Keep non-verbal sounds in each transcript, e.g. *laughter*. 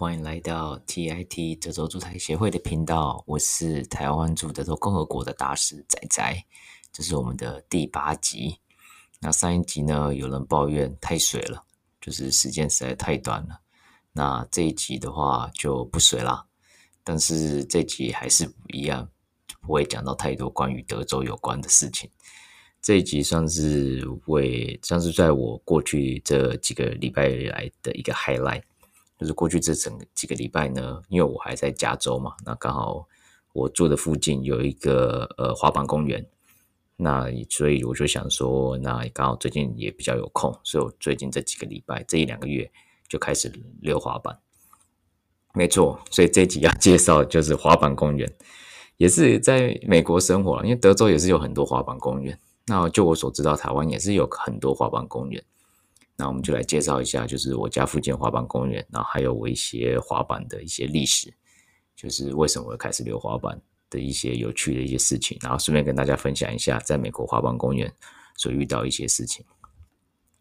欢迎来到 TIT 德州驻台协会的频道。我是台湾驻德州共和国的大使仔仔，这是我们的第八集。那上一集呢，有人抱怨太水了，就是时间实在太短了。那这一集的话就不水啦，但是这集还是不一样，不会讲到太多关于德州有关的事情。这一集算是为，算是在我过去这几个礼拜以来的一个 highlight。就是过去这整几个礼拜呢，因为我还在加州嘛，那刚好我住的附近有一个呃滑板公园，那所以我就想说，那刚好最近也比较有空，所以我最近这几个礼拜这一两个月就开始溜滑板。没错，所以这一集要介绍的就是滑板公园，也是在美国生活，因为德州也是有很多滑板公园。那就我所知道，台湾也是有很多滑板公园。那我们就来介绍一下，就是我家附近滑板公园，然后还有我一些滑板的一些历史，就是为什么会开始溜滑板的一些有趣的一些事情，然后顺便跟大家分享一下，在美国滑板公园所遇到一些事情。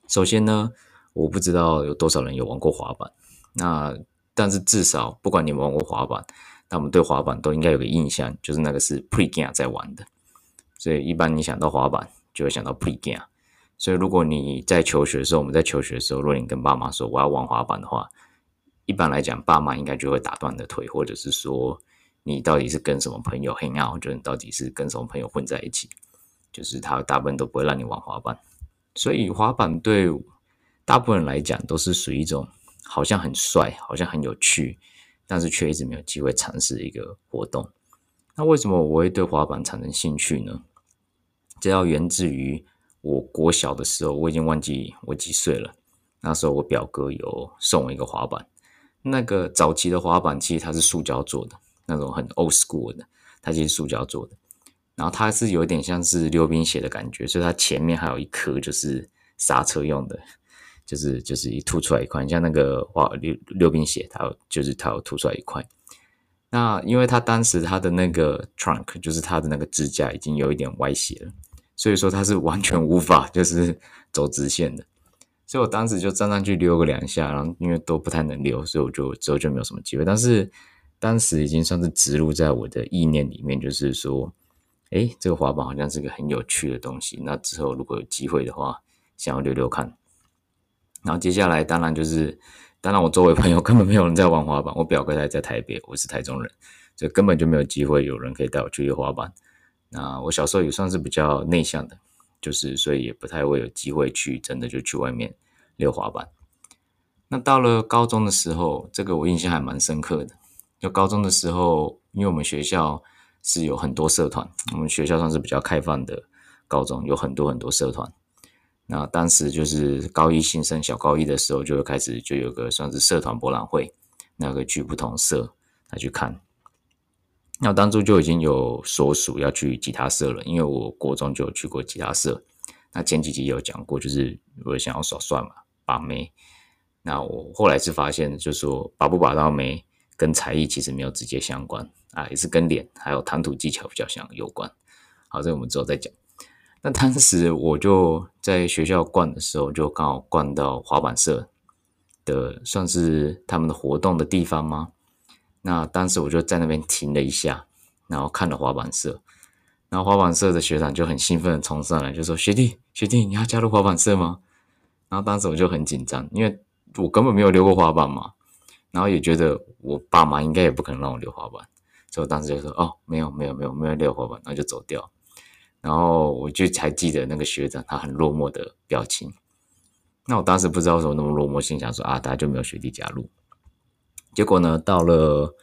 首先呢，我不知道有多少人有玩过滑板，那但是至少不管你们玩过滑板，那我们对滑板都应该有个印象，就是那个是 pre-game 在玩的，所以一般你想到滑板，就会想到 pre-game。所以，如果你在求学的时候，我们在求学的时候，如果你跟爸妈说我要玩滑板的话，一般来讲，爸妈应该就会打断你的腿，或者是说你到底是跟什么朋友 hang out，就你到底是跟什么朋友混在一起，就是他大部分都不会让你玩滑板。所以，滑板对大部分人来讲都是属于一种好像很帅、好像很有趣，但是却一直没有机会尝试的一个活动。那为什么我会对滑板产生兴趣呢？这要源自于。我国小的时候，我已经忘记我几岁了。那时候我表哥有送我一个滑板，那个早期的滑板其实它是塑胶做的，那种很 old school 的，它其实是塑胶做的。然后它是有一点像是溜冰鞋的感觉，所以它前面还有一颗就是刹车用的，就是就是一凸出来一块，像那个滑溜溜冰鞋，它有就是它有凸出来一块。那因为它当时它的那个 trunk 就是它的那个支架已经有一点歪斜了。所以说它是完全无法就是走直线的，所以我当时就站上去溜个两下，然后因为都不太能溜，所以我就之后就没有什么机会。但是当时已经算是植入在我的意念里面，就是说，诶，这个滑板好像是个很有趣的东西。那之后如果有机会的话，想要溜溜看。然后接下来当然就是，当然我周围朋友 *laughs* 根本没有人在玩滑板，我表哥还在台北，我是台中人，所以根本就没有机会有人可以带我去溜滑板。那我小时候也算是比较内向的，就是所以也不太会有机会去真的就去外面溜滑板。那到了高中的时候，这个我印象还蛮深刻的。就高中的时候，因为我们学校是有很多社团，我们学校算是比较开放的高中，有很多很多社团。那当时就是高一新生，小高一的时候就会开始就有个算是社团博览会，那个去不同社来去看。那我当初就已经有所属要去吉他社了，因为我国中就有去过吉他社。那前几集有讲过，就是我想要耍帅嘛，把妹。那我后来是发现，就是说把不把到妹跟才艺其实没有直接相关啊，也是跟脸还有谈吐技巧比较相有关。好，这个我们之后再讲。那当时我就在学校逛的时候，就刚好逛到滑板社的，算是他们的活动的地方吗？那当时我就在那边停了一下，然后看了滑板社，然后滑板社的学长就很兴奋的冲上来，就说：“学弟，学弟，你要加入滑板社吗？”然后当时我就很紧张，因为我根本没有溜过滑板嘛，然后也觉得我爸妈应该也不可能让我溜滑板，所以我当时就说：“哦，没有，没有，没有，没有溜滑板。”然后就走掉。然后我就还记得那个学长他很落寞的表情。那我当时不知道为什么那么落寞，心想说：“啊，大家就没有学弟加入。”结果呢，到了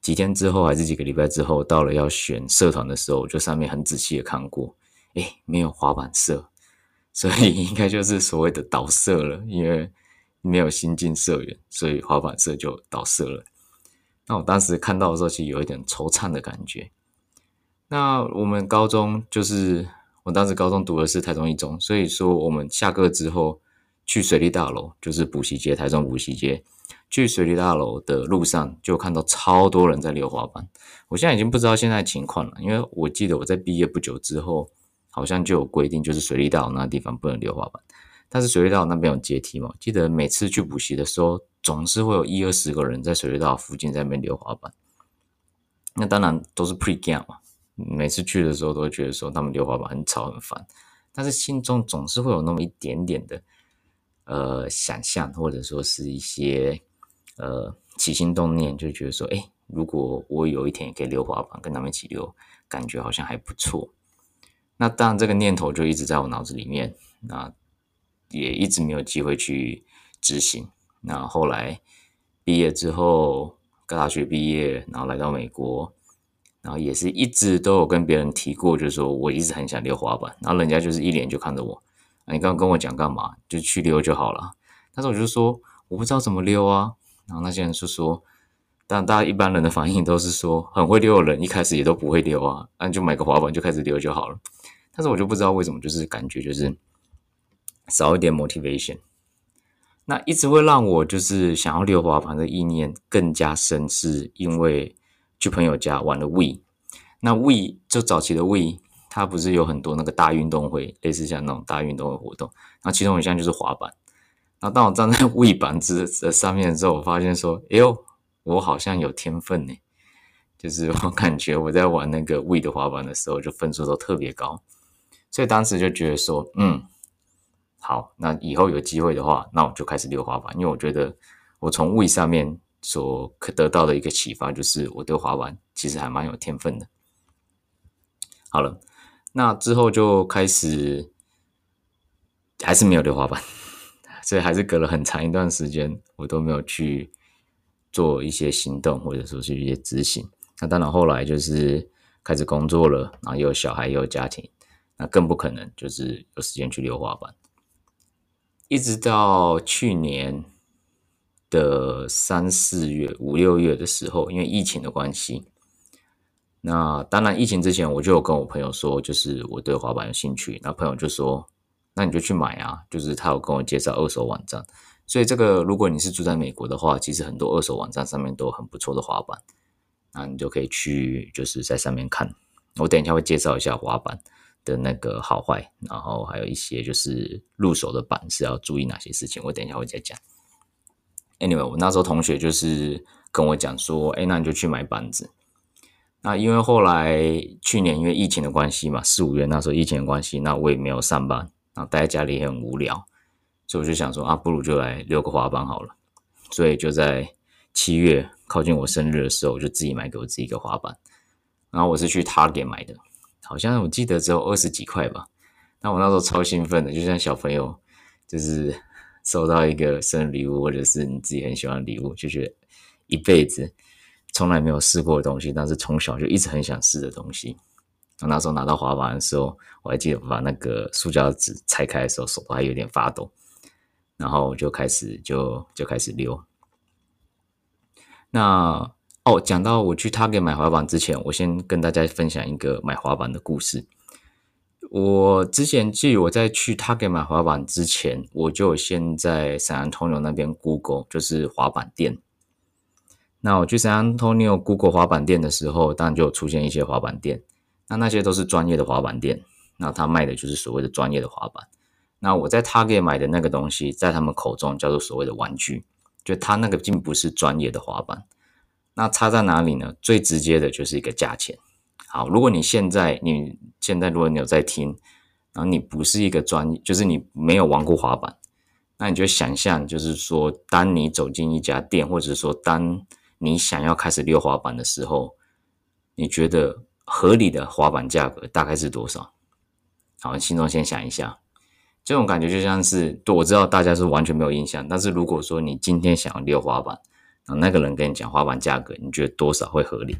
几天之后，还是几个礼拜之后，到了要选社团的时候，我就上面很仔细的看过，诶，没有滑板社，*laughs* 所以应该就是所谓的倒社了，因为没有新进社员，所以滑板社就倒社了。那我当时看到的时候，其实有一点惆怅的感觉。那我们高中就是我当时高中读的是台中一中，所以说我们下课之后去水利大楼，就是补习街，台中补习街。去水利大楼的路上，就看到超多人在溜滑板。我现在已经不知道现在情况了，因为我记得我在毕业不久之后，好像就有规定，就是水利大楼那地方不能溜滑板。但是水利大楼那边有阶梯嘛，记得每次去补习的时候，总是会有一二十个人在水利大楼附近在那边溜滑板。那当然都是 pre game 嘛，每次去的时候都会觉得说他们溜滑板很吵很烦，但是心中总是会有那么一点点的呃想象，或者说是一些呃起心动念，就觉得说，哎，如果我有一天可以溜滑板，跟他们一起溜，感觉好像还不错。那当然这个念头就一直在我脑子里面，那也一直没有机会去执行。那后来毕业之后。大学毕业，然后来到美国，然后也是一直都有跟别人提过，就是说我一直很想溜滑板，然后人家就是一脸就看着我，你刚刚跟我讲干嘛？就去溜就好了。但是我就说我不知道怎么溜啊。然后那些人就说，但大家一般人的反应都是说，很会溜的人一开始也都不会溜啊，那就买个滑板就开始溜就好了。但是我就不知道为什么，就是感觉就是少一点 motivation。那一直会让我就是想要溜滑板的意念更加深，是因为去朋友家玩了 Wii。那 Wii 就早期的 Wii，它不是有很多那个大运动会，类似像那种大运动会活动。那其中一项就是滑板。那当我站在 *laughs* 位板子的上面的时候，我发现说，哎呦，我好像有天分呢。就是我感觉我在玩那个位的滑板的时候，就分数都特别高。所以当时就觉得说，嗯。好，那以后有机会的话，那我就开始溜滑板，因为我觉得我从 Wii 上面所可得到的一个启发，就是我对滑板其实还蛮有天分的。好了，那之后就开始还是没有溜滑板，*laughs* 所以还是隔了很长一段时间，我都没有去做一些行动，或者说是一些执行。那当然后来就是开始工作了，然后有小孩，有家庭，那更不可能就是有时间去溜滑板。一直到去年的三四月、五六月的时候，因为疫情的关系，那当然疫情之前我就有跟我朋友说，就是我对滑板有兴趣。那朋友就说：“那你就去买啊！”就是他有跟我介绍二手网站。所以这个如果你是住在美国的话，其实很多二手网站上面都有很不错的滑板，那你就可以去就是在上面看。我等一下会介绍一下滑板的那个好坏，然后还有一些就是入手的板是要注意哪些事情，我等一下会再讲。Anyway，我那时候同学就是跟我讲说，哎，那你就去买板子。那因为后来去年因为疫情的关系嘛，四五月那时候疫情的关系，那我也没有上班，然后待在家里也很无聊，所以我就想说啊，不如就来溜个滑板好了。所以就在七月靠近我生日的时候，我就自己买给我自己一个滑板。然后我是去 Target 买的。好像我记得只有二十几块吧，那我那时候超兴奋的，就像小朋友，就是收到一个生日礼物，或者是你自己很喜欢的礼物，就觉得一辈子从来没有试过的东西，但是从小就一直很想试的东西。那那时候拿到滑板的时候，我还记得把那个塑胶纸拆开的时候，手都还有点发抖，然后就开始就就开始溜。那。哦，讲到我去 Target 买滑板之前，我先跟大家分享一个买滑板的故事。我之前记我在去 Target 买滑板之前，我就先在 San Antonio 那边 Google，就是滑板店。那我去 San Antonio Google 滑板店的时候，当然就有出现一些滑板店。那那些都是专业的滑板店，那他卖的就是所谓的专业的滑板。那我在 Target 买的那个东西，在他们口中叫做所谓的玩具，就他那个并不是专业的滑板。那差在哪里呢？最直接的就是一个价钱。好，如果你现在你现在如果你有在听，然后你不是一个专业，就是你没有玩过滑板，那你就想象，就是说，当你走进一家店，或者说当你想要开始溜滑板的时候，你觉得合理的滑板价格大概是多少？好，心中先想一下，这种感觉就像是，对，我知道大家是完全没有印象，但是如果说你今天想要溜滑板，然后那个人跟你讲滑板价格，你觉得多少会合理？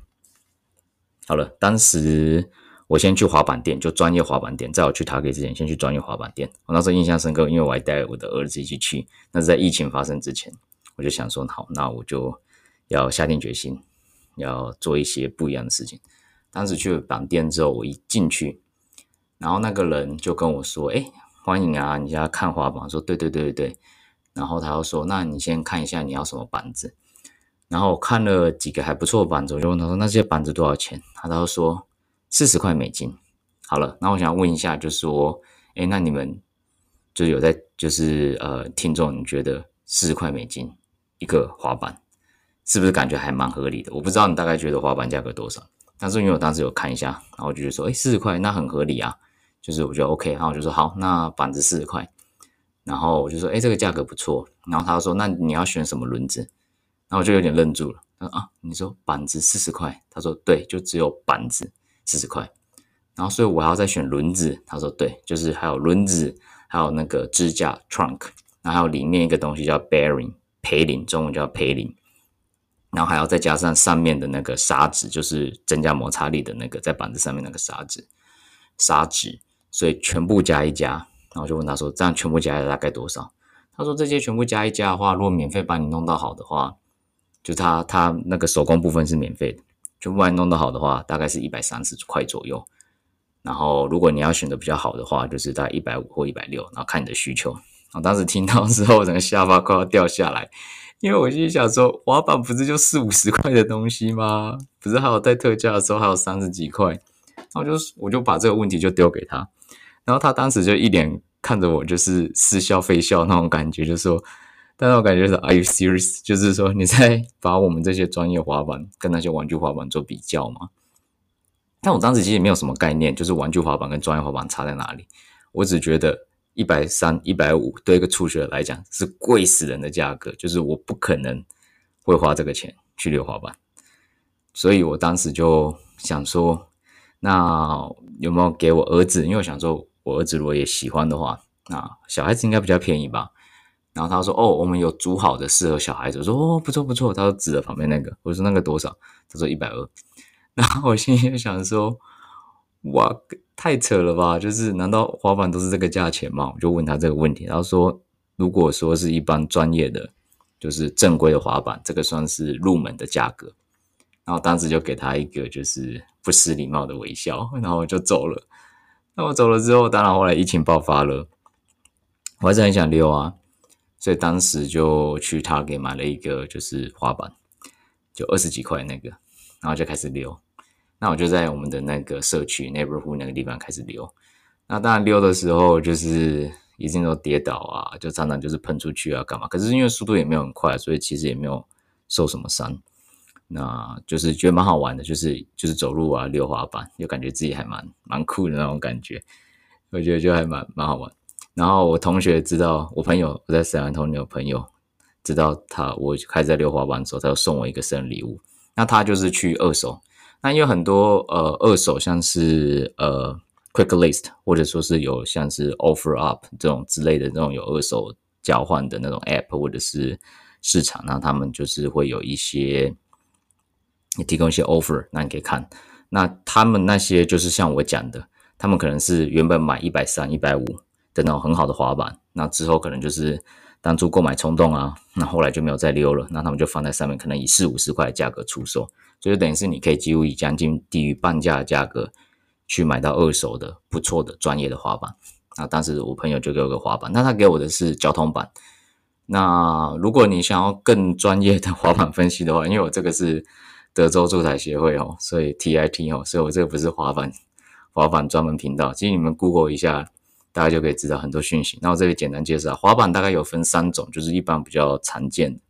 好了，当时我先去滑板店，就专业滑板店，在我去 Target 之前，先去专业滑板店。我那时候印象深刻，因为我还带我的儿子一起去。那是在疫情发生之前，我就想说，好，那我就要下定决心，要做一些不一样的事情。当时去了板店之后，我一进去，然后那个人就跟我说：“哎，欢迎啊，你要看滑板？”说：“对对对对对。”然后他又说：“那你先看一下你要什么板子。”然后我看了几个还不错的板子，我就问他说：“那这些板子多少钱？”他都说四十块美金。好了，那我想问一下，就是说，哎，那你们就有在，就是呃，听众，你觉得四十块美金一个滑板，是不是感觉还蛮合理的？我不知道你大概觉得滑板价格多少，但是因为我当时有看一下，然后我就觉得说，哎，四十块那很合理啊，就是我觉得 OK，然后我就说好，那板子四十块，然后我就说，哎，这个价格不错，然后他说，那你要选什么轮子？然后我就有点愣住了，他说啊，你说板子四十块？他说对，就只有板子四十块。然后，所以我还要再选轮子。他说：“对，就是还有轮子，还有那个支架 （trunk），然后还有里面一个东西叫 bearing 培林，中文叫培林。然后还要再加上上面的那个砂纸，就是增加摩擦力的那个，在板子上面那个砂纸，砂纸。所以全部加一加，然后就问他说：这样全部加起来大概多少？他说：这些全部加一加的话，如果免费帮你弄到好的话，就他他那个手工部分是免费的，全部帮你弄到好的话，大概是一百三十块左右。”然后，如果你要选的比较好的话，就是大概一百五或一百六，然后看你的需求。我当时听到之后，整个下巴快要掉下来，因为我心想说，滑板不是就四五十块的东西吗？不是还有在特价的时候还有三十几块？然后就我就把这个问题就丢给他，然后他当时就一脸看着我，就是似笑非笑那种感觉，就说，但是我感觉是 Are you serious？就是说你在把我们这些专业滑板跟那些玩具滑板做比较吗？但我当时其实也没有什么概念，就是玩具滑板跟专业滑板差在哪里。我只觉得一百三、一百五对一个初学者来讲是贵死人的价格，就是我不可能会花这个钱去溜滑板。所以我当时就想说，那有没有给我儿子？因为我想说，我儿子如果也喜欢的话，那小孩子应该比较便宜吧。然后他说：“哦，我们有组好的适合小孩子。”我说：“哦，不错不错。”他说指着旁边那个，我说：“那个多少？”他说：“一百二。*laughs* ”然后我心里就想说，哇，太扯了吧！就是难道滑板都是这个价钱吗？我就问他这个问题，然后说，如果说是一般专业的，就是正规的滑板，这个算是入门的价格。然后当时就给他一个就是不失礼貌的微笑，*laughs* 然后我就走了。那我走了之后，当然后来疫情爆发了，我还是很想溜啊，所以当时就去他给买了一个就是滑板，就二十几块那个。然后就开始溜，那我就在我们的那个社区 neighborhood 那个地方开始溜。那当然溜的时候就是一定都跌倒啊，就常常就是喷出去啊，干嘛？可是因为速度也没有很快，所以其实也没有受什么伤。那就是觉得蛮好玩的，就是就是走路啊，溜滑板，就感觉自己还蛮蛮酷的那种感觉。我觉得就还蛮蛮好玩。然后我同学知道，我朋友我在沈阳同学朋友知道他我开始在溜滑板的时候，他就送我一个生日礼物。那他就是去二手，那有很多呃二手像是呃 Quick List 或者说是有像是 OfferUp 这种之类的这种有二手交换的那种 App 或者是市场，那他们就是会有一些你提供一些 offer，那你可以看。那他们那些就是像我讲的，他们可能是原本买一百三、一百五的那种很好的滑板，那之后可能就是。当初购买冲动啊，那后来就没有再溜了，那他们就放在上面，可能以四五十块的价格出售，所以等于是你可以几乎以将近低于半价的价格去买到二手的不错的专业的滑板。那当时我朋友就给我个滑板，那他给我的是交通板。那如果你想要更专业的滑板分析的话，因为我这个是德州住宅协会哦，所以 TIT 哦，所以我这个不是滑板滑板专门频道。其实你们 Google 一下。大家就可以知道很多讯息。那我这里简单介绍，滑板大概有分三种，就是一般比较常见的。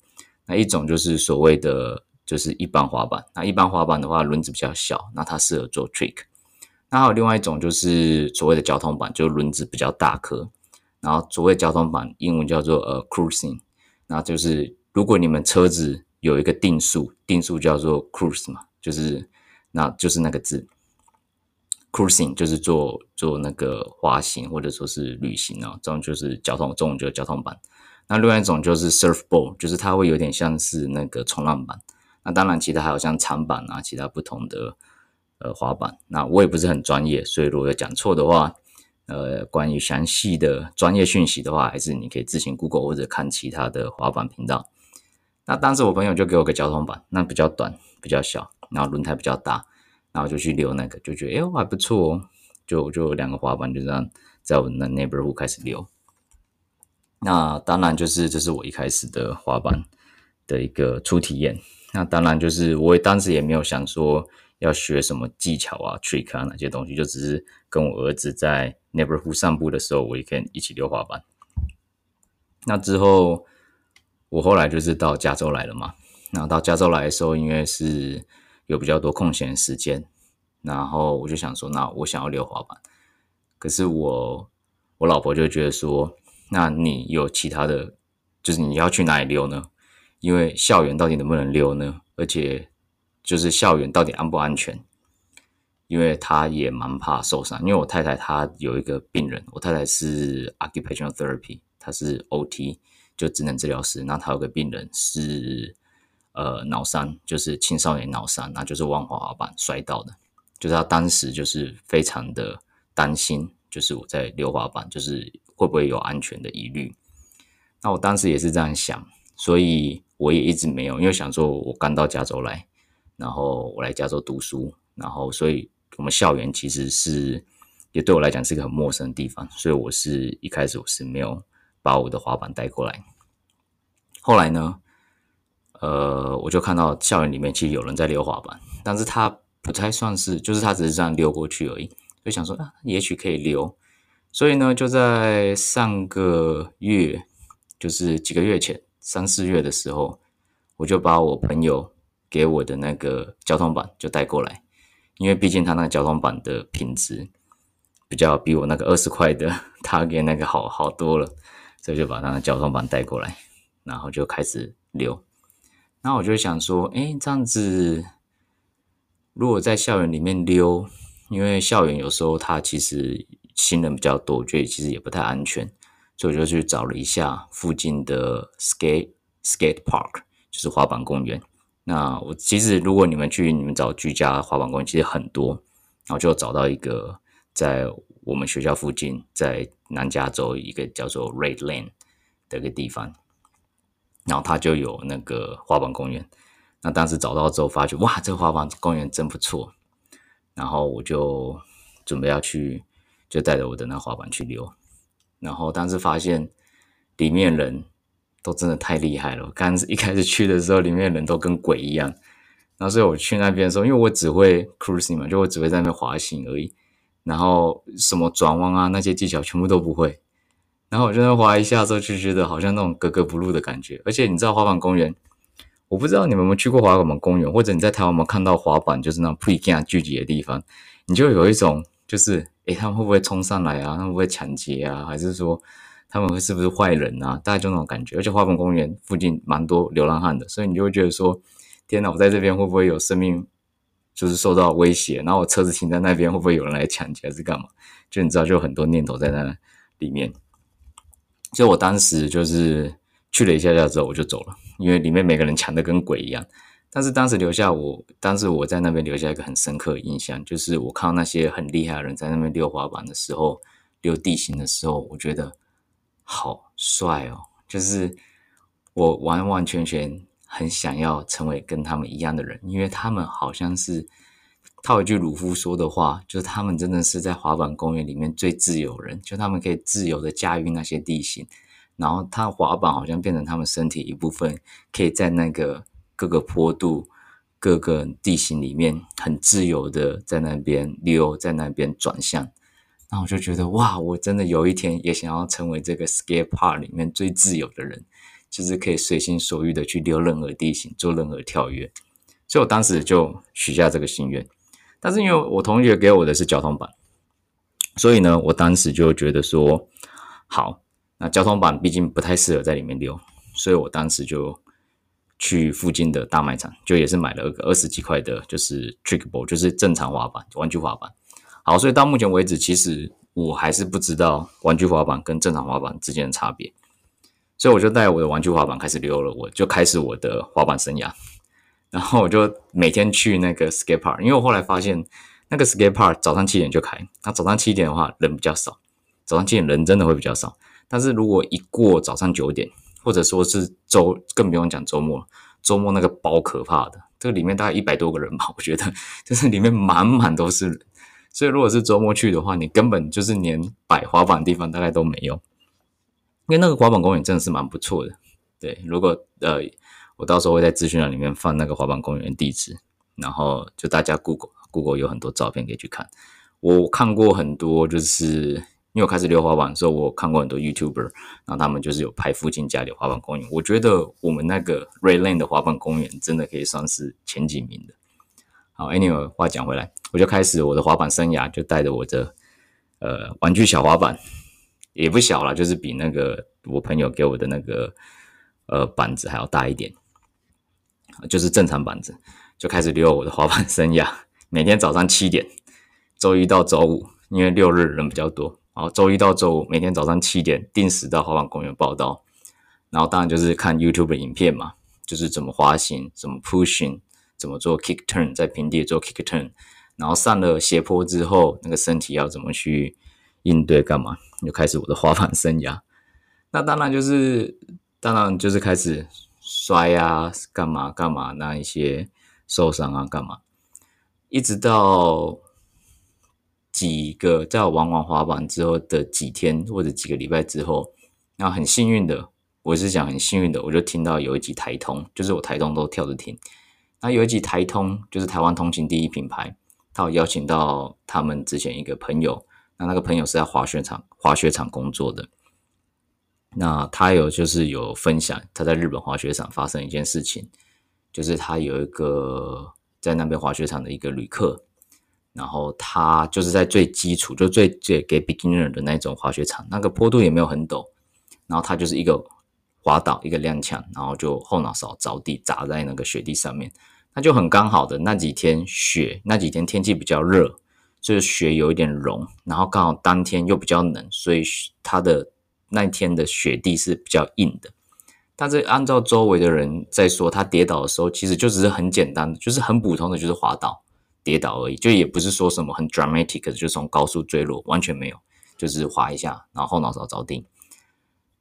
那一种就是所谓的就是一般滑板。那一般滑板的话，轮子比较小，那它适合做 trick。那还有另外一种就是所谓的交通板，就轮子比较大颗。然后所谓交通板，英文叫做呃 cruising。那就是如果你们车子有一个定速，定速叫做 cruise 嘛，就是那就是那个字。Cruising 就是做做那个滑行或者说是旅行啊，这种就是交通，这种就是交通板。那另外一种就是 surfboard，就是它会有点像是那个冲浪板。那当然，其他还有像长板啊，其他不同的呃滑板。那我也不是很专业，所以如果有讲错的话，呃，关于详细的专业讯息的话，还是你可以自行 Google 或者看其他的滑板频道。那当时我朋友就给我个交通板，那比较短，比较小，然后轮胎比较大。然后就去溜那个，就觉得哎，还不错哦，就就两个滑板就这样在我们的 neighborhood 开始溜。那当然就是这是我一开始的滑板的一个初体验。那当然就是我当时也没有想说要学什么技巧啊、trick 啊那些东西，就只是跟我儿子在 neighborhood 散步的时候，我也可以一起溜滑板。那之后我后来就是到加州来了嘛。然后到加州来的时候，因为是有比较多空闲时间，然后我就想说，那我想要溜滑板。可是我我老婆就觉得说，那你有其他的，就是你要去哪里溜呢？因为校园到底能不能溜呢？而且就是校园到底安不安全？因为她也蛮怕受伤，因为我太太她有一个病人，我太太是 occupational therapy，她是 OT，就职能治疗师。那她有个病人是呃脑伤，就是青少年脑伤，那就是玩滑滑板摔倒的。就是他当时就是非常的担心，就是我在溜滑板，就是会不会有安全的疑虑。那我当时也是这样想，所以我也一直没有，因为想说我刚到加州来，然后我来加州读书，然后所以。我们校园其实是也对我来讲是一个很陌生的地方，所以我是一开始我是没有把我的滑板带过来。后来呢，呃，我就看到校园里面其实有人在溜滑板，但是他不太算是，就是他只是这样溜过去而已，就想说啊，也许可以溜。所以呢，就在上个月，就是几个月前，三四月的时候，我就把我朋友给我的那个交通板就带过来。因为毕竟他那个交通板的品质比较比我那个二十块的 *laughs* 他给那个好好多了，所以就把那个交通板带过来，然后就开始溜。那我就想说，哎，这样子如果在校园里面溜，因为校园有时候它其实行人比较多，我觉得其实也不太安全，所以我就去找了一下附近的 skate skate park，就是滑板公园。那我其实，如果你们去你们找居家滑板公园，其实很多，然后就找到一个在我们学校附近，在南加州一个叫做 Red Lane 的一个地方，然后它就有那个滑板公园。那当时找到之后，发觉哇，这个滑板公园真不错，然后我就准备要去，就带着我的那滑板去溜，然后当时发现里面人。都真的太厉害了！刚 *laughs* 一开始去的时候，里面人都跟鬼一样。然后所以我去那边的时候，因为我只会 cruising 嘛，就我只会在那边滑行而已。然后什么转弯啊那些技巧全部都不会。然后我就在滑一下之后，就觉得好像那种格格不入的感觉。而且你知道滑板公园，我不知道你们有没有去过滑板公园，或者你在台湾有没有看到滑板就是那种 pre g a 聚集的地方，你就有一种就是，诶，他们会不会冲上来啊？他们会不会抢劫啊？还是说？他们会是不是坏人啊？大概就那种感觉，而且滑板公园附近蛮多流浪汉的，所以你就会觉得说：天哪，我在这边会不会有生命就是受到威胁？然后我车子停在那边，会不会有人来抢劫还是干嘛？就你知道，就有很多念头在那里面。所以我当时就是去了一下下之后，我就走了，因为里面每个人抢的跟鬼一样。但是当时留下我，当时我在那边留下一个很深刻的印象，就是我看到那些很厉害的人在那边溜滑板的时候，溜地形的时候，我觉得。好帅哦！就是我完完全全很想要成为跟他们一样的人，因为他们好像是套一句鲁夫说的话，就是他们真的是在滑板公园里面最自由人，就他们可以自由的驾驭那些地形，然后他滑板好像变成他们身体一部分，可以在那个各个坡度、各个地形里面很自由的在那边溜，在那边转向。然后我就觉得哇，我真的有一天也想要成为这个 skate park 里面最自由的人，就是可以随心所欲的去溜任何地形，做任何跳跃。所以我当时就许下这个心愿。但是因为我同学给我的是交通板，所以呢，我当时就觉得说，好，那交通板毕竟不太适合在里面溜，所以我当时就去附近的大卖场，就也是买了个二十几块的，就是 trick ball，就是正常滑板，玩具滑板。好，所以到目前为止，其实我还是不知道玩具滑板跟正常滑板之间的差别，所以我就带我的玩具滑板开始溜了，我就开始我的滑板生涯。然后我就每天去那个 skate park，因为我后来发现那个 skate park 早上七点就开，那早上七点的话人比较少，早上七点人真的会比较少。但是如果一过早上九点，或者说是周，更不用讲周末，周末那个包可怕的，这个里面大概一百多个人吧，我觉得就是里面满满都是人。所以，如果是周末去的话，你根本就是连摆滑板的地方大概都没有，因为那个滑板公园真的是蛮不错的。对，如果呃，我到时候会在资讯栏里面放那个滑板公园地址，然后就大家 Google Google 有很多照片可以去看。我看过很多，就是因为我开始溜滑板的时候，我看过很多 YouTuber，然后他们就是有拍附近家里的滑板公园。我觉得我们那个 Red Lane 的滑板公园真的可以算是前几名的。好，Anyway，话讲回来，我就开始我的滑板生涯，就带着我的呃玩具小滑板，也不小了，就是比那个我朋友给我的那个呃板子还要大一点，就是正常板子，就开始溜我的滑板生涯。*laughs* 每天早上七点，周一到周五，因为六日人比较多。然后周一到周五每天早上七点定时到滑板公园报道，然后当然就是看 YouTube 的影片嘛，就是怎么滑行，怎么 pushing，怎么做 kick turn，在平地做 kick turn，然后上了斜坡之后，那个身体要怎么去应对干嘛，就开始我的滑板生涯。那当然就是，当然就是开始摔啊，干嘛干嘛，那一些受伤啊，干嘛，一直到。几个在我玩完滑板之后的几天或者几个礼拜之后，那很幸运的，我是讲很幸运的，我就听到有一集台通，就是我台通都跳着听。那有一集台通就是台湾通勤第一品牌，他有邀请到他们之前一个朋友，那那个朋友是在滑雪场滑雪场工作的，那他有就是有分享他在日本滑雪场发生一件事情，就是他有一个在那边滑雪场的一个旅客。然后他就是在最基础，就最最给 beginner 的那种滑雪场，那个坡度也没有很陡，然后他就是一个滑倒，一个踉跄，然后就后脑勺着地砸在那个雪地上面，那就很刚好的那几天雪，那几天天气比较热，所以雪有一点融，然后刚好当天又比较冷，所以他的那天的雪地是比较硬的。但是按照周围的人在说，他跌倒的时候其实就只是很简单的，就是很普通的，就是滑倒。跌倒而已，就也不是说什么很 dramatic，就从高速坠落，完全没有，就是滑一下，然后后脑勺着地，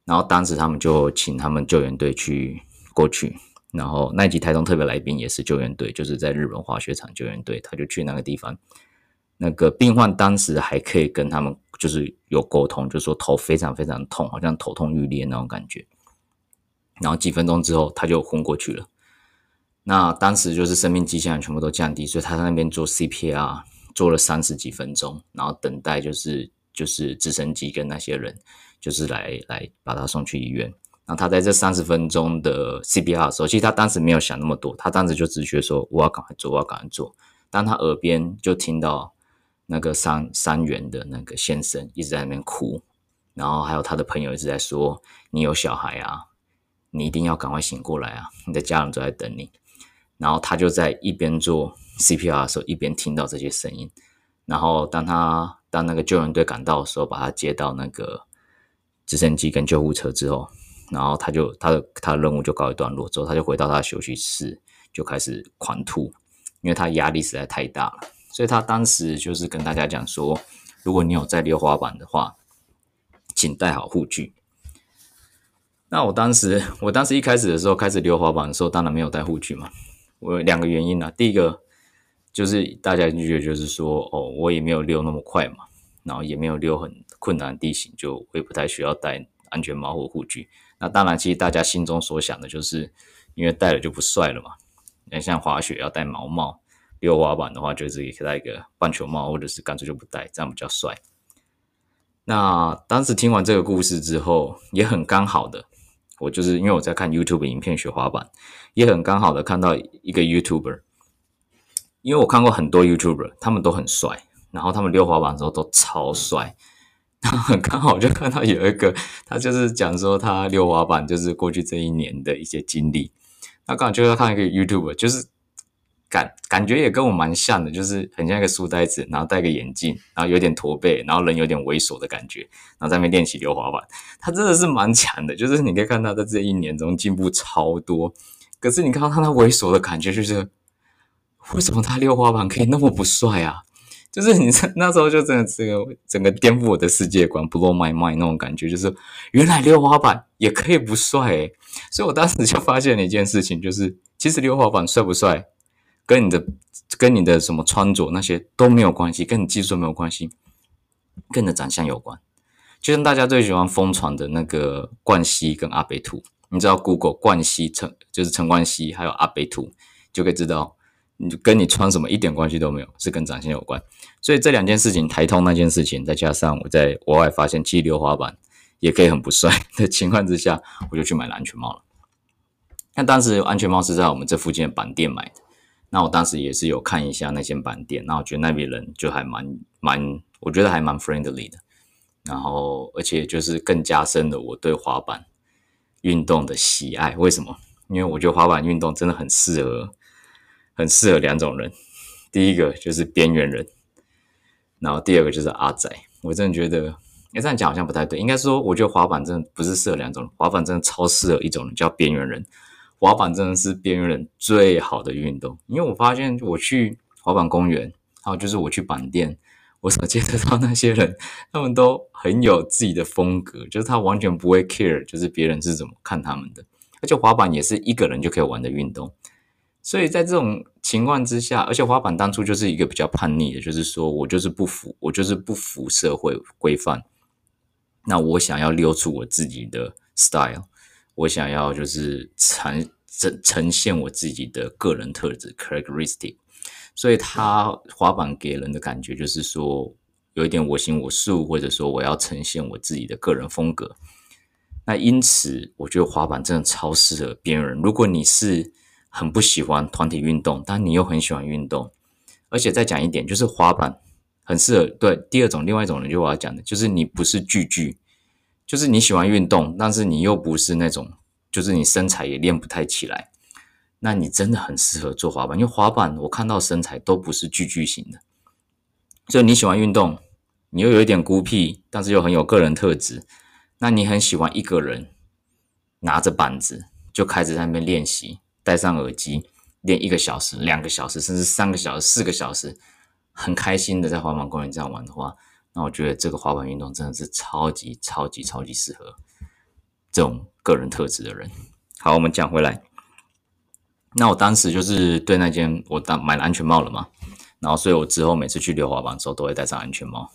然后当时他们就请他们救援队去过去，然后那集台东特别来宾也是救援队，就是在日本滑雪场救援队，他就去那个地方，那个病患当时还可以跟他们就是有沟通，就说头非常非常痛，好像头痛欲裂那种感觉，然后几分钟之后他就昏过去了。那当时就是生命迹象全部都降低，所以他在那边做 CPR，做了三十几分钟，然后等待就是就是直升机跟那些人就是来来把他送去医院。然后他在这三十分钟的 CPR 的时候，其实他当时没有想那么多，他当时就直觉说我要赶快做，我要赶快做。但他耳边就听到那个伤伤员的那个先生一直在那边哭，然后还有他的朋友一直在说：“你有小孩啊，你一定要赶快醒过来啊，*laughs* 你的家人都在等你。”然后他就在一边做 CPR 的时候，一边听到这些声音。然后当他当那个救援队赶到的时候，把他接到那个直升机跟救护车之后，然后他就他的他的任务就告一段落。之后他就回到他的休息室，就开始狂吐，因为他压力实在太大了。所以他当时就是跟大家讲说，如果你有在溜滑板的话，请带好护具。那我当时我当时一开始的时候开始溜滑板的时候，当然没有带护具嘛。我有两个原因呢、啊，第一个就是大家就觉得就是说，哦，我也没有溜那么快嘛，然后也没有溜很困难的地形，就我也不太需要带安全帽或护具。那当然，其实大家心中所想的就是，因为戴了就不帅了嘛。那像滑雪要戴毛帽，溜滑板的话，就是可以戴一个棒球帽，或者是干脆就不戴，这样比较帅。那当时听完这个故事之后，也很刚好的。我就是因为我在看 YouTube 影片学滑板，也很刚好的看到一个 YouTuber，因为我看过很多 YouTuber，他们都很帅，然后他们溜滑板的时候都超帅，然后很刚好就看到有一个，他就是讲说他溜滑板就是过去这一年的一些经历，那刚好就要看一个 YouTuber，就是。感感觉也跟我蛮像的，就是很像一个书呆子，然后戴个眼镜，然后有点驼背，然后人有点猥琐的感觉，然后在那边练习溜滑板。他真的是蛮强的，就是你可以看到在这一年中进步超多。可是你看到他那猥琐的感觉，就是为什么他溜滑板可以那么不帅啊？就是你那时候就真的这个整个颠覆我的世界观，blow my mind 那种感觉，就是原来溜滑板也可以不帅诶。所以我当时就发现了一件事情，就是其实溜滑板帅不帅？跟你的跟你的什么穿着那些都没有关系，跟你技术没有关系，跟你的长相有关。就像大家最喜欢疯传的那个冠希跟阿北图，你知道 Google 冠希陈就是陈冠希还有阿北图，就可以知道你就跟你穿什么一点关系都没有，是跟长相有关。所以这两件事情，台通那件事情，再加上我在国外发现，其实溜滑板也可以很不帅 *laughs* 的情况之下，我就去买了安全帽了。那当时安全帽是在我们这附近的板店买的。那我当时也是有看一下那间板店，那我觉得那边人就还蛮蛮，我觉得还蛮 friendly 的。然后而且就是更加深了我对滑板运动的喜爱。为什么？因为我觉得滑板运动真的很适合。很适合两种人，第一个就是边缘人，然后第二个就是阿仔。我真的觉得，你这样讲好像不太对，应该说，我觉得滑板真的不是适合两种人，滑板真的超适合一种人，叫边缘人。滑板真的是边缘人最好的运动，因为我发现我去滑板公园，还有就是我去板店，我所见得到那些人，他们都很有自己的风格，就是他完全不会 care，就是别人是怎么看他们的，而且滑板也是一个人就可以玩的运动。所以在这种情况之下，而且滑板当初就是一个比较叛逆的，就是说我就是不服，我就是不服社会规范。那我想要溜出我自己的 style，我想要就是呈呈呈现我自己的个人特质 characteristic。所以他滑板给人的感觉就是说有一点我行我素，或者说我要呈现我自己的个人风格。那因此，我觉得滑板真的超适合边缘人。如果你是很不喜欢团体运动，但你又很喜欢运动，而且再讲一点，就是滑板很适合。对，第二种，另外一种人，就我要讲的，就是你不是巨巨，就是你喜欢运动，但是你又不是那种，就是你身材也练不太起来，那你真的很适合做滑板。因为滑板我看到身材都不是巨巨型的，所以你喜欢运动，你又有一点孤僻，但是又很有个人特质，那你很喜欢一个人拿着板子就开始在那边练习。戴上耳机练一个小时、两个小时，甚至三个小时、四个小时，很开心的在滑板公园这样玩的话，那我觉得这个滑板运动真的是超级超级超级适合这种个人特质的人。好，我们讲回来，那我当时就是对那件我当买了安全帽了嘛，然后所以我之后每次去溜滑板的时候都会戴上安全帽，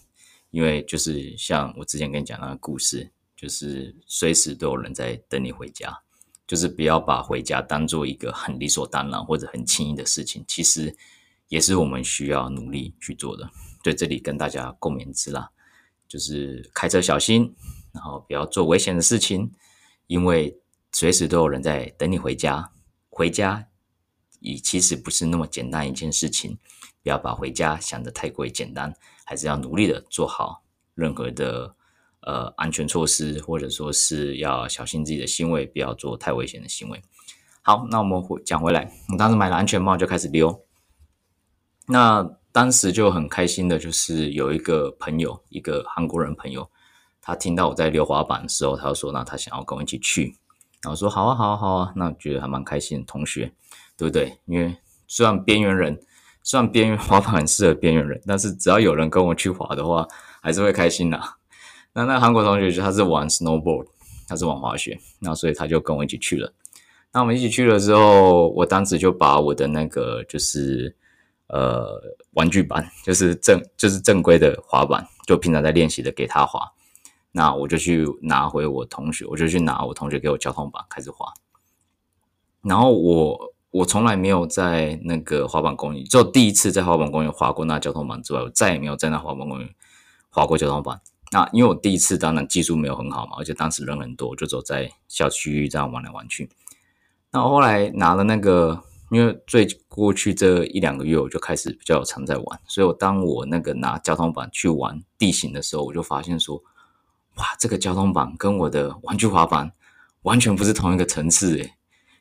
因为就是像我之前跟你讲那个故事，就是随时都有人在等你回家。就是不要把回家当做一个很理所当然或者很轻易的事情，其实也是我们需要努力去做的。对，这里跟大家共勉之啦，就是开车小心，然后不要做危险的事情，因为随时都有人在等你回家。回家也其实不是那么简单一件事情，不要把回家想得太过于简单，还是要努力的做好任何的。呃，安全措施，或者说是要小心自己的行为，不要做太危险的行为。好，那我们回讲回来，我当时买了安全帽就开始溜。那当时就很开心的，就是有一个朋友，一个韩国人朋友，他听到我在溜滑板的时候，他就说，那他想要跟我一起去。然后说好啊，好啊，好啊，那觉得还蛮开心的同学，对不对？因为虽然边缘人，虽然边缘滑板很适合边缘人，但是只要有人跟我去滑的话，还是会开心的。那那韩国同学就他是玩 snowboard，他是玩滑雪，那所以他就跟我一起去了。那我们一起去了之后，我当时就把我的那个就是呃玩具板，*laughs* 就是正就是正规的滑板，就平常在练习的给他滑。那我就去拿回我同学，我就去拿我同学给我交通板开始滑。然后我我从来没有在那个滑板公园，就第一次在滑板公园滑过那交通板之外，我再也没有在那滑板公园滑过交通板。那因为我第一次当然技术没有很好嘛，而且当时人很多，就走在小区这样玩来玩去。那后来拿了那个，因为最过去这一两个月我就开始比较常在玩，所以我当我那个拿交通板去玩地形的时候，我就发现说，哇，这个交通板跟我的玩具滑板完全不是同一个层次诶。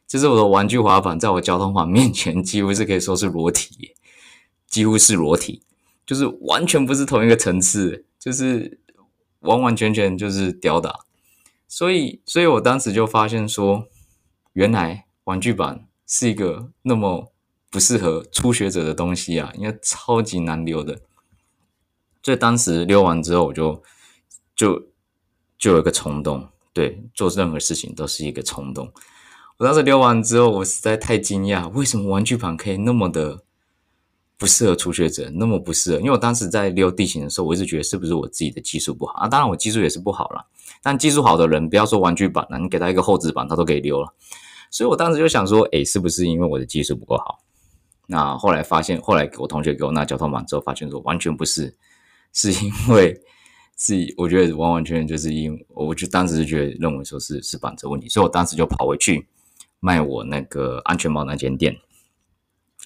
就是我的玩具滑板在我交通板面前几乎是可以说是裸体，几乎是裸体，就是完全不是同一个层次，就是。完完全全就是吊打，所以，所以我当时就发现说，原来玩具板是一个那么不适合初学者的东西啊，因为超级难溜的。所以当时溜完之后，我就就就有一个冲动，对，做任何事情都是一个冲动。我当时溜完之后，我实在太惊讶，为什么玩具板可以那么的。不适合初学者，那么不适合，因为我当时在溜地形的时候，我一直觉得是不是我自己的技术不好啊？当然我技术也是不好啦，但技术好的人，不要说玩具板了，你给他一个厚纸板，他都可以溜了。所以我当时就想说，诶，是不是因为我的技术不够好？那后来发现，后来我同学给我拿交通板之后，发现说完全不是，是因为是我觉得完完全全就是因为，我就当时就觉得认为说是是板子问题，所以我当时就跑回去卖我那个安全帽那间店，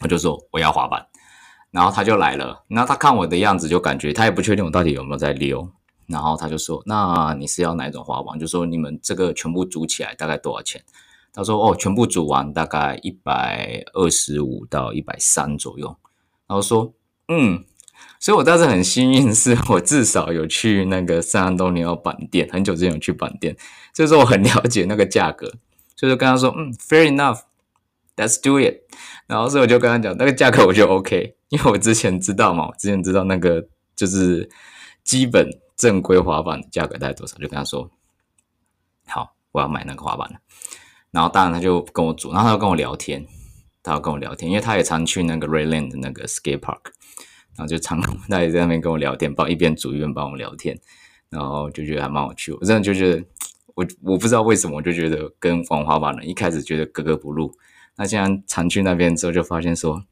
我就说我要滑板，然后他就来了，然后他看我的样子就感觉他也不确定我到底有没有在溜，然后他就说，那你是要哪一种滑板？就说你们这个全部组起来大概多少钱？他说：“哦，全部煮完大概一百二十五到一百三左右。”然后说：“嗯，所以我当时很幸运，是我至少有去那个圣安东尼奥板店，很久之前有去板店，所以说我很了解那个价格，所以就跟他说：‘嗯，fair enough，let's do it。’然后所以我就跟他讲那个价格，我就 OK，因为我之前知道嘛，我之前知道那个就是基本正规滑板的价格大概多少，就跟他说：‘好，我要买那个滑板了。’然后当然他就跟我组，然后他就跟我聊天，他要跟我聊天，因为他也常去那个 Redland 的那个 Skate Park，然后就常 *laughs* 他也在那边跟我聊天，帮一边组一边帮我聊天，然后就觉得还蛮有趣。我真的就觉得，我我不知道为什么，我就觉得跟玩滑板的一开始觉得格格不入，那现在常去那边之后，就发现说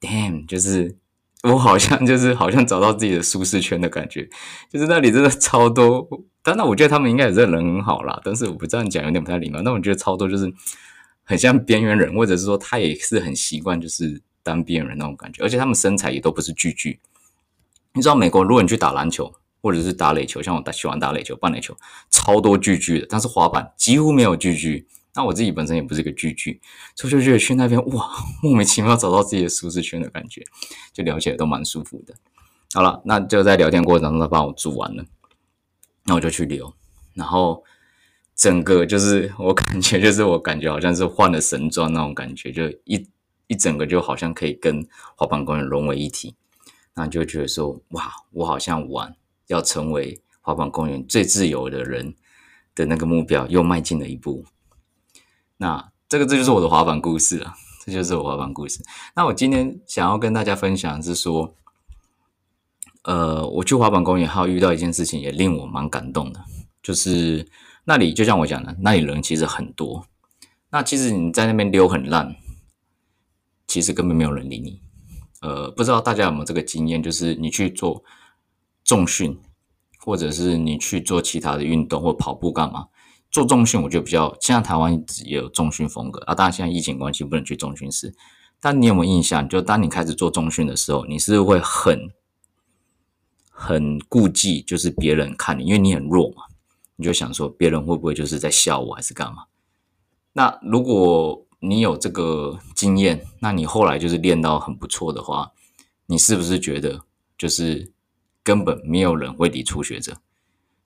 ，Damn，就是。我好像就是好像找到自己的舒适圈的感觉，就是那里真的超多。当然，我觉得他们应该也是人很好啦，但是我不这样讲有点不太礼貌。但我觉得超多就是很像边缘人，或者是说他也是很习惯就是当边缘人那种感觉。而且他们身材也都不是巨巨。你知道美国，如果你去打篮球或者是打垒球，像我打喜欢打垒球、棒垒球，超多巨巨的，但是滑板几乎没有巨巨。那我自己本身也不是个巨巨，所以就觉得去那边哇，莫名其妙找到自己的舒适圈的感觉，就聊起来都蛮舒服的。好了，那就在聊天过程中，他帮我住完了，那我就去溜，然后整个就是我感觉就是我感觉好像是换了神装那种感觉，就一一整个就好像可以跟滑板公园融为一体，那就觉得说哇，我好像玩要成为滑板公园最自由的人的那个目标又迈进了一步。那这个这就是我的滑板故事了，这就是我滑板故事。那我今天想要跟大家分享是说，呃，我去滑板公园还有遇到一件事情，也令我蛮感动的，就是那里就像我讲的，那里人其实很多。那其实你在那边溜很烂，其实根本没有人理你。呃，不知道大家有没有这个经验，就是你去做重训，或者是你去做其他的运动或跑步干嘛？做重训，我觉得比较，现在台湾也有重训风格啊。当然，现在疫情关系不能去重训室。但你有没有印象？就当你开始做重训的时候，你是会很很顾忌，就是别人看你，因为你很弱嘛。你就想说，别人会不会就是在笑我，还是干嘛？那如果你有这个经验，那你后来就是练到很不错的话，你是不是觉得就是根本没有人会理初学者？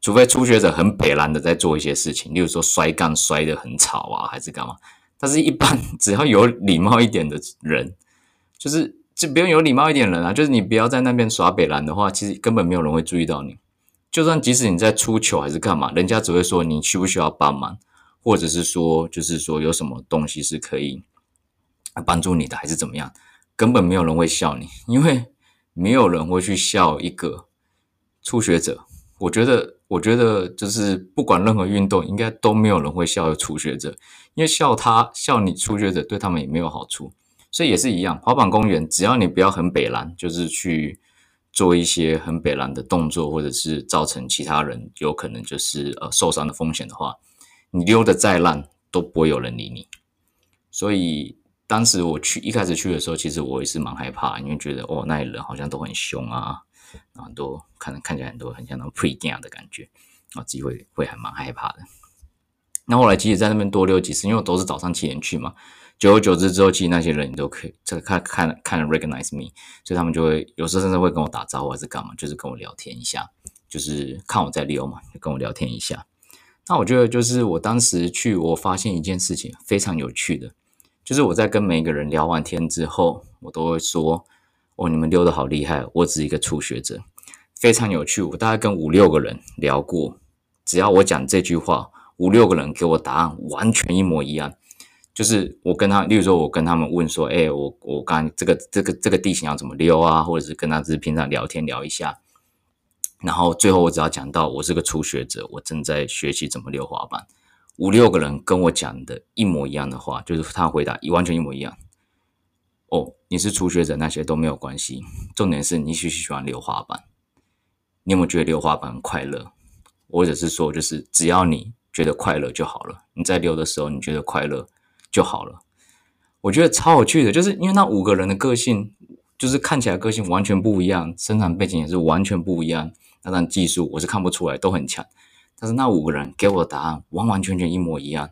除非初学者很北烂的在做一些事情，例如说摔杠摔得很吵啊，还是干嘛？但是一般 *laughs* 只要有礼貌一点的人，就是就不用有礼貌一点人啊，就是你不要在那边耍北烂的话，其实根本没有人会注意到你。就算即使你在出球还是干嘛，人家只会说你需不需要帮忙，或者是说就是说有什么东西是可以帮助你的，还是怎么样，根本没有人会笑你，因为没有人会去笑一个初学者。我觉得。我觉得就是不管任何运动，应该都没有人会笑初学者，因为笑他笑你初学者对他们也没有好处，所以也是一样。滑板公园只要你不要很北烂，就是去做一些很北烂的动作，或者是造成其他人有可能就是呃受伤的风险的话，你溜得再烂都不会有人理你。所以当时我去一开始去的时候，其实我也是蛮害怕，因为觉得哦那里人好像都很凶啊。很多可能看起来很多很像那种 pre-game 的感觉，啊，自己会会还蛮害怕的。那后来其实，在那边多溜几次，因为我都是早上七点去嘛，久而久之之后，其实那些人你都可以这看看看 recognize me，所以他们就会有时候甚至会跟我打招呼，还是干嘛，就是跟我聊天一下，就是看我在溜嘛，就跟我聊天一下。那我觉得就是我当时去，我发现一件事情非常有趣的，就是我在跟每一个人聊完天之后，我都会说。哦，你们溜的好厉害！我只是一个初学者，非常有趣。我大概跟五六个人聊过，只要我讲这句话，五六个人给我答案完全一模一样。就是我跟他，例如说，我跟他们问说：“哎，我我刚这个这个这个地形要怎么溜啊？”或者是跟他只是平常聊天聊一下，然后最后我只要讲到我是个初学者，我正在学习怎么溜滑板，五六个人跟我讲的一模一样的话，就是他回答一完全一模一样。你是初学者，那些都没有关系。重点是你喜不喜欢溜滑板？你有没有觉得溜滑板很快乐？或者是说，就是只要你觉得快乐就好了。你在溜的时候，你觉得快乐就好了。我觉得超有趣的，就是因为那五个人的个性，就是看起来个性完全不一样，生产背景也是完全不一样。那但技术我是看不出来，都很强。但是那五个人给我的答案完完全全一模一样，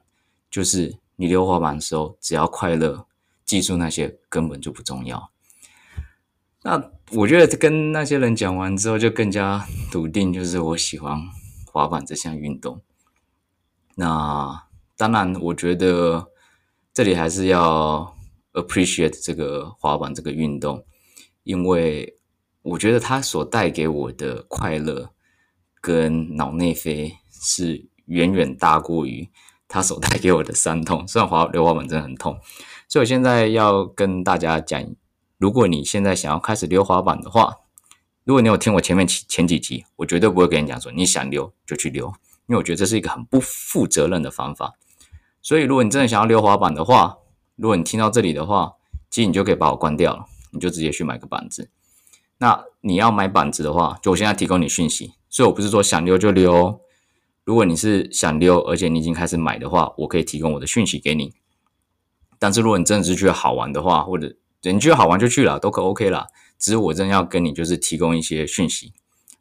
就是你溜滑板的时候，只要快乐，技术那些根本就不重要。那我觉得跟那些人讲完之后，就更加笃定，就是我喜欢滑板这项运动。那当然，我觉得这里还是要 appreciate 这个滑板这个运动，因为我觉得它所带给我的快乐跟脑内啡是远远大过于它所带给我的伤痛。虽然滑溜滑板真的很痛。所以我现在要跟大家讲，如果你现在想要开始溜滑板的话，如果你有听我前面前几集，我绝对不会跟你讲说你想溜就去溜，因为我觉得这是一个很不负责任的方法。所以如果你真的想要溜滑板的话，如果你听到这里的话，其实你就可以把我关掉了，你就直接去买个板子。那你要买板子的话，就我现在提供你讯息，所以我不是说想溜就溜。如果你是想溜，而且你已经开始买的话，我可以提供我的讯息给你。但是如果你真的是觉得好玩的话，或者你觉得好玩就去了，都可 OK 啦。只是我真的要跟你就是提供一些讯息，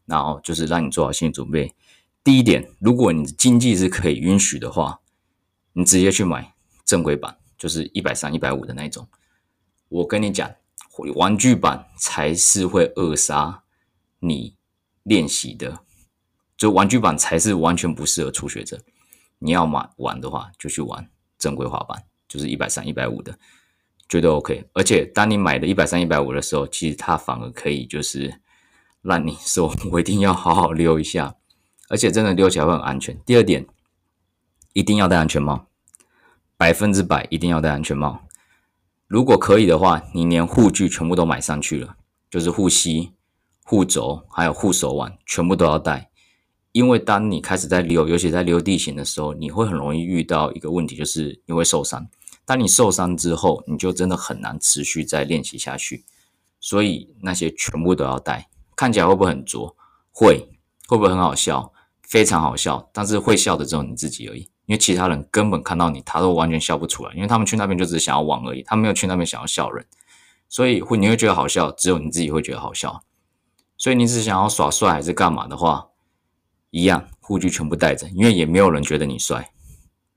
然后就是让你做好心理准备。第一点，如果你的经济是可以允许的话，你直接去买正规版，就是一百三、一百五的那种。我跟你讲，玩具版才是会扼杀你练习的，就玩具版才是完全不适合初学者。你要买玩的话，就去玩正规滑板。就是一百三、一百五的，绝对 OK。而且当你买的一百三、一百五的时候，其实它反而可以就是让你说，*laughs* 我一定要好好溜一下，而且真的溜起来会很安全。第二点，一定要戴安全帽，百分之百一定要戴安全帽。如果可以的话，你连护具全部都买上去了，就是护膝、护肘还有护手腕，全部都要戴。因为当你开始在溜，尤其在溜地形的时候，你会很容易遇到一个问题，就是你会受伤。当你受伤之后，你就真的很难持续再练习下去。所以那些全部都要带。看起来会不会很拙？会。会不会很好笑？非常好笑。但是会笑的只有你自己而已，因为其他人根本看到你，他都完全笑不出来，因为他们去那边就只是想要玩而已，他没有去那边想要笑人。所以会你会觉得好笑，只有你自己会觉得好笑。所以你只想要耍帅还是干嘛的话？一样，护具全部带着，因为也没有人觉得你帅，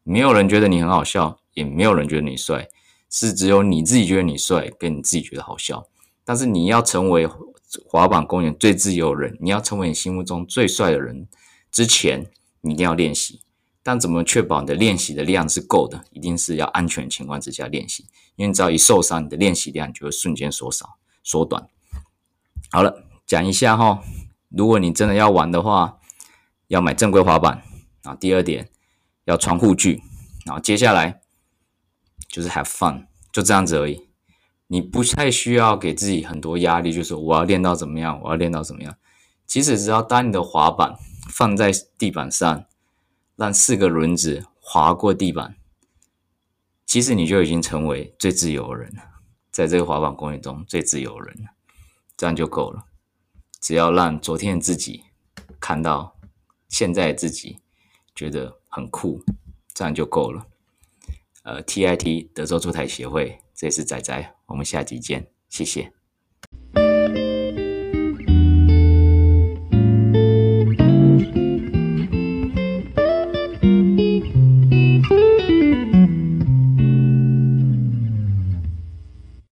没有人觉得你很好笑，也没有人觉得你帅，是只有你自己觉得你帅，跟你自己觉得好笑。但是你要成为滑板公园最自由人，你要成为你心目中最帅的人之前，你一定要练习。但怎么确保你的练习的量是够的？一定是要安全情况之下练习，因为你只要一受伤，你的练习量就会瞬间缩少、缩短。好了，讲一下哈，如果你真的要玩的话。要买正规滑板，啊第二点要穿护具，然后接下来就是 have fun，就这样子而已。你不太需要给自己很多压力，就是我要练到怎么样，我要练到怎么样。其实只要当你的滑板放在地板上，让四个轮子滑过地板，其实你就已经成为最自由的人了，在这个滑板公园中最自由的人了，这样就够了。只要让昨天的自己看到。现在自己觉得很酷，这样就够了。呃，TIT 德州出台协会，这里是仔仔，我们下集见，谢谢。